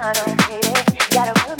I don't hate it. Gotta move.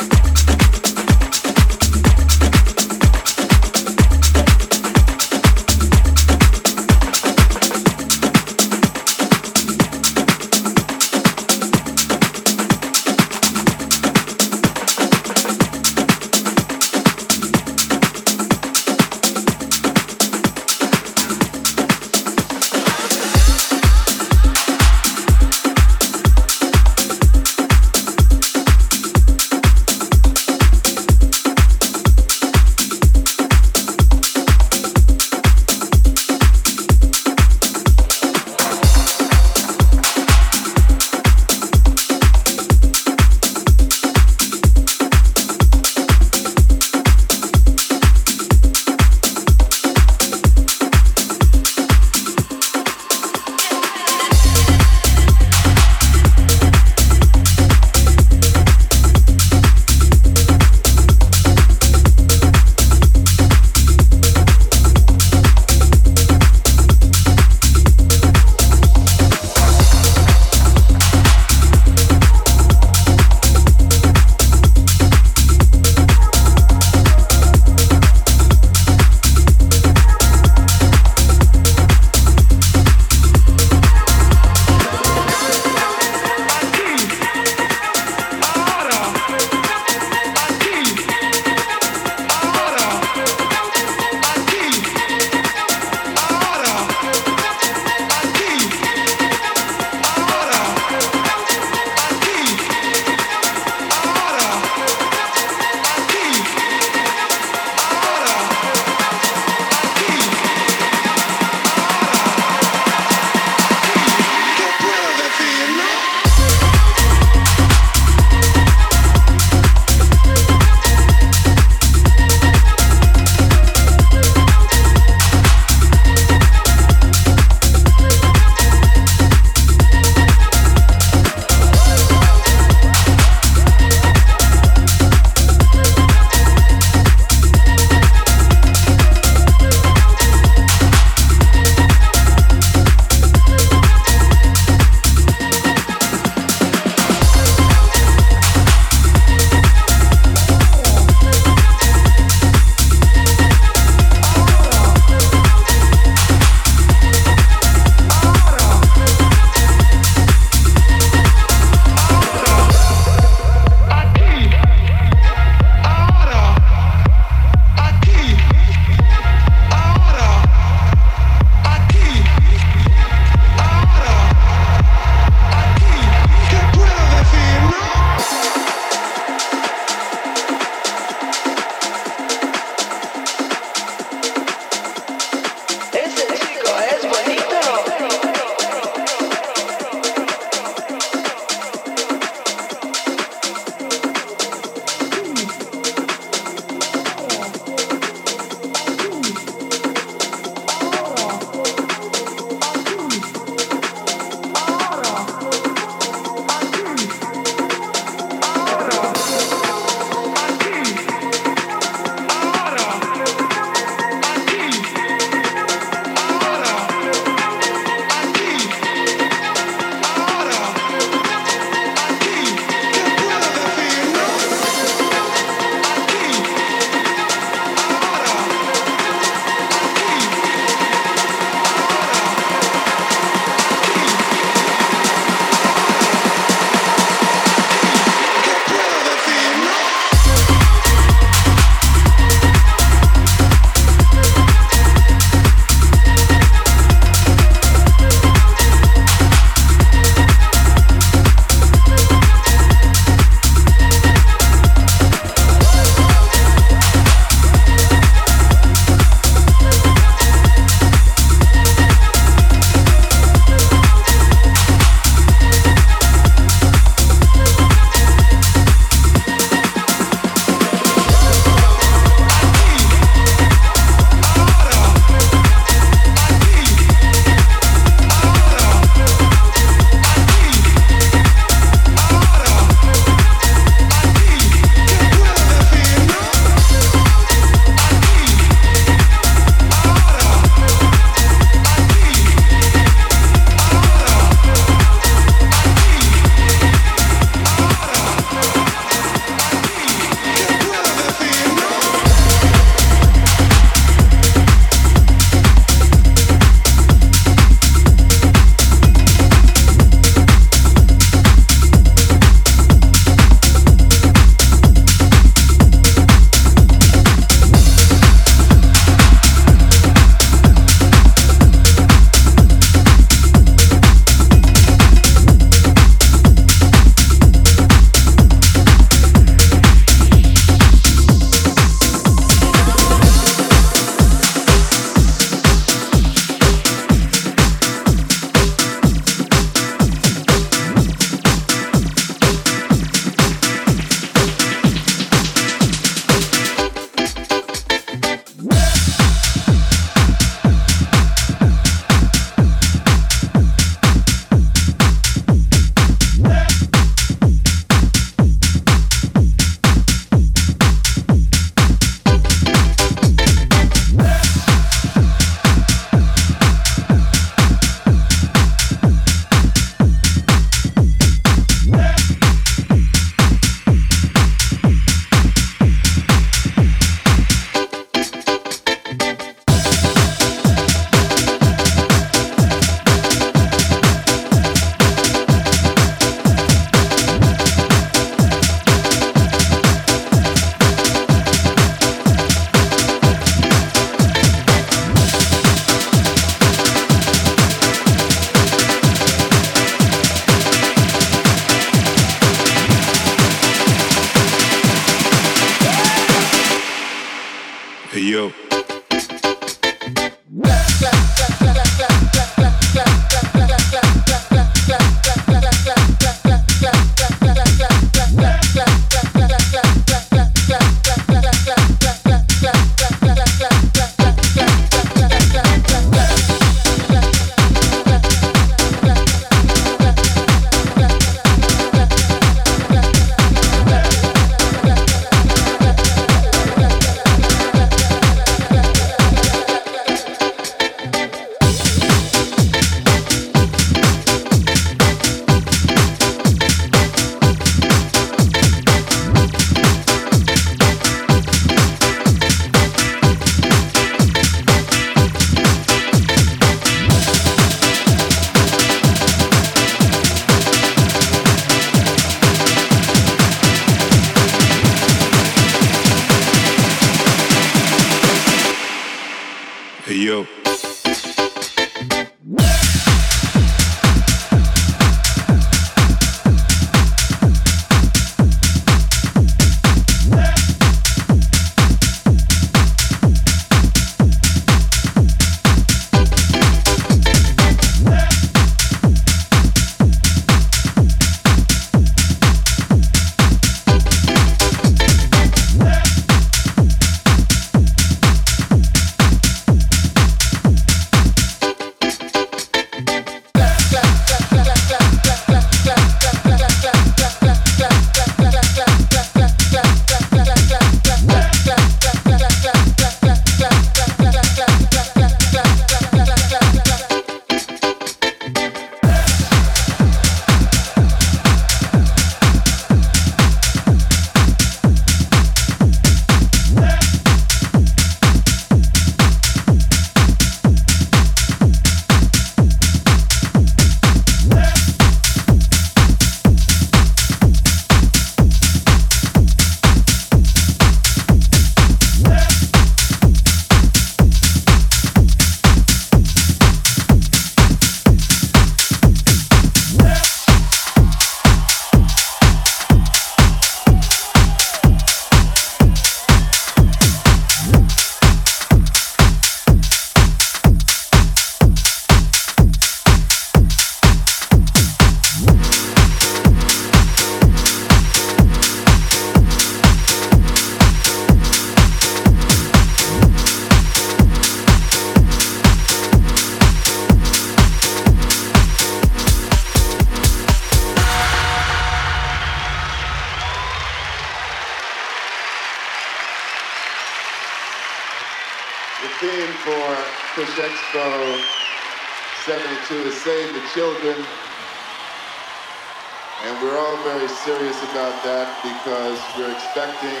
Expecting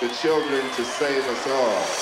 the children to save us all.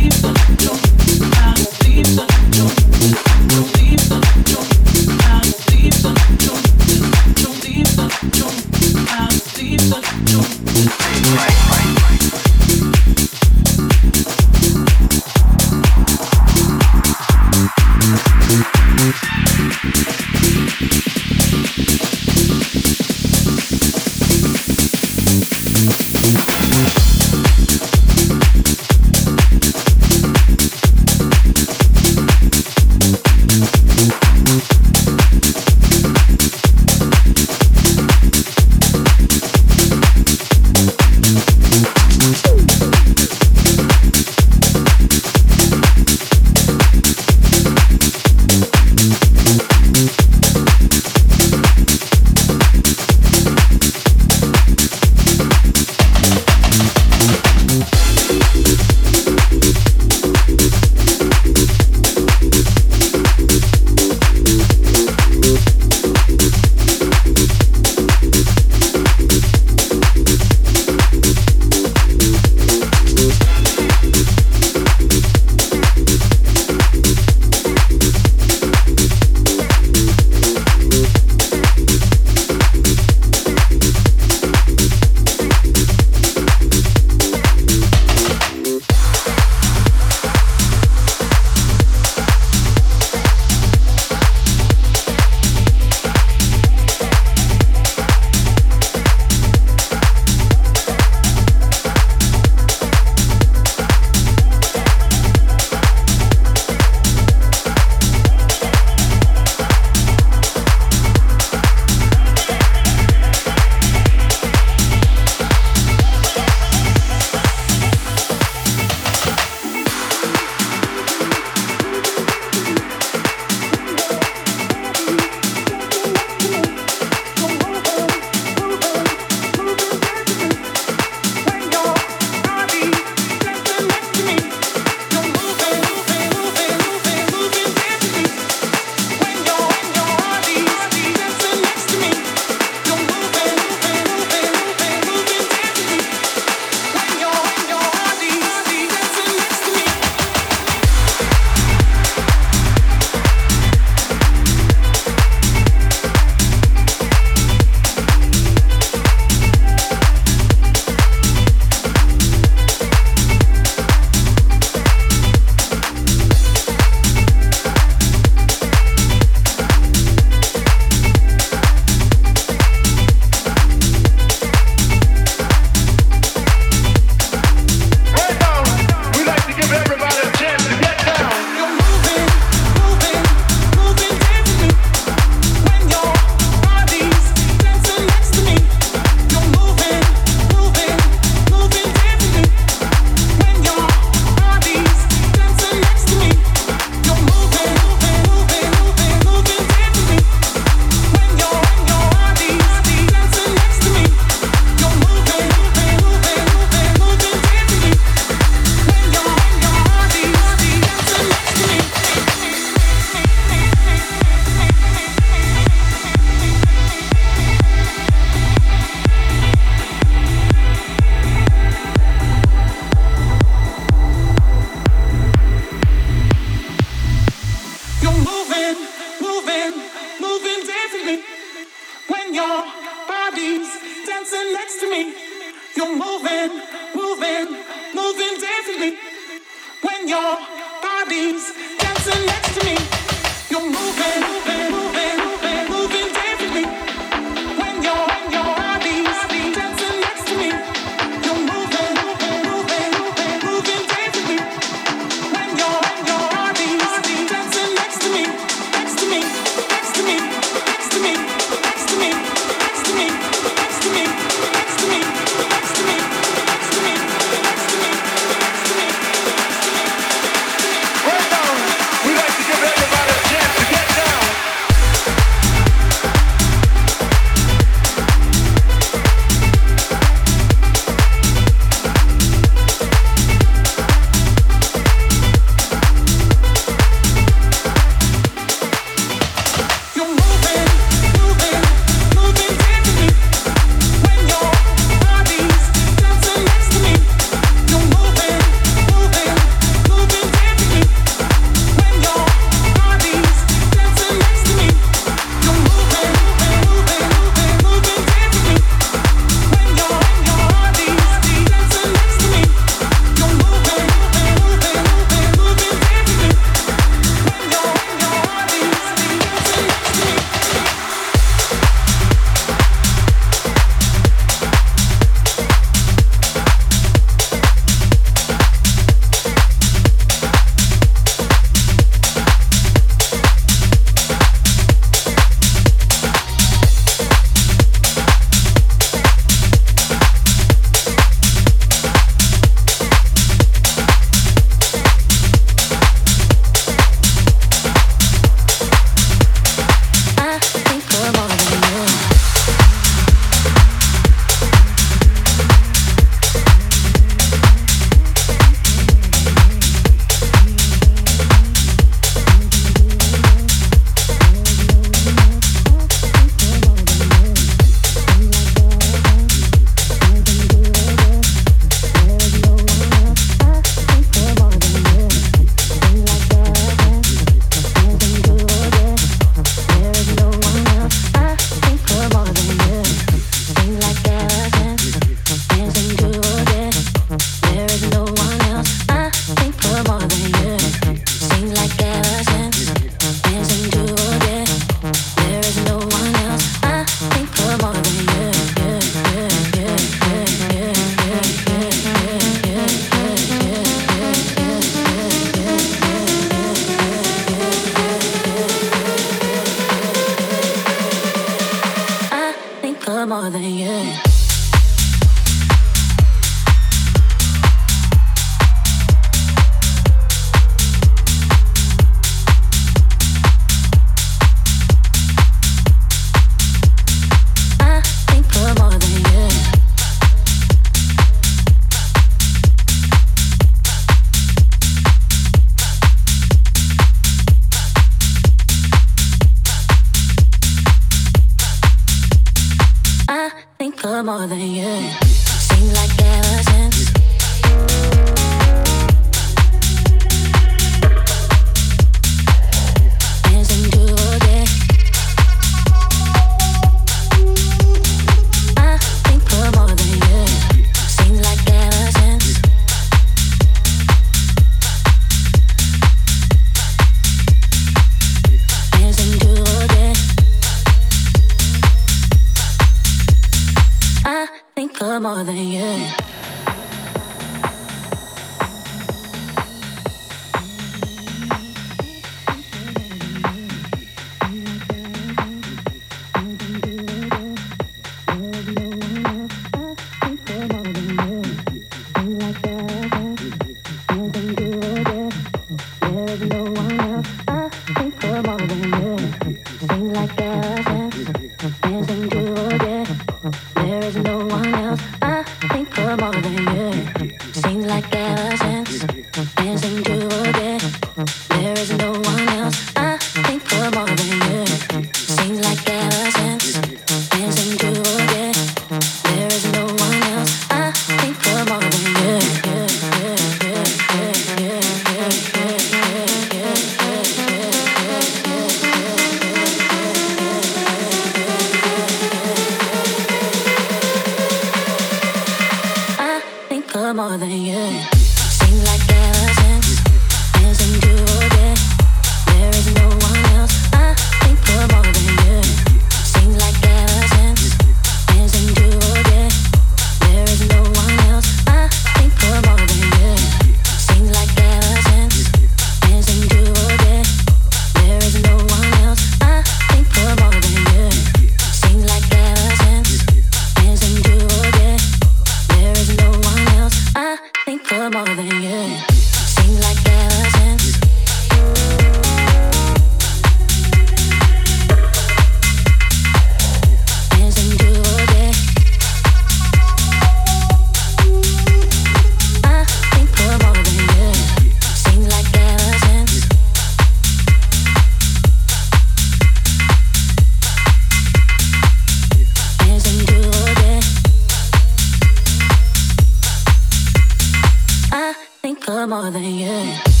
more than you.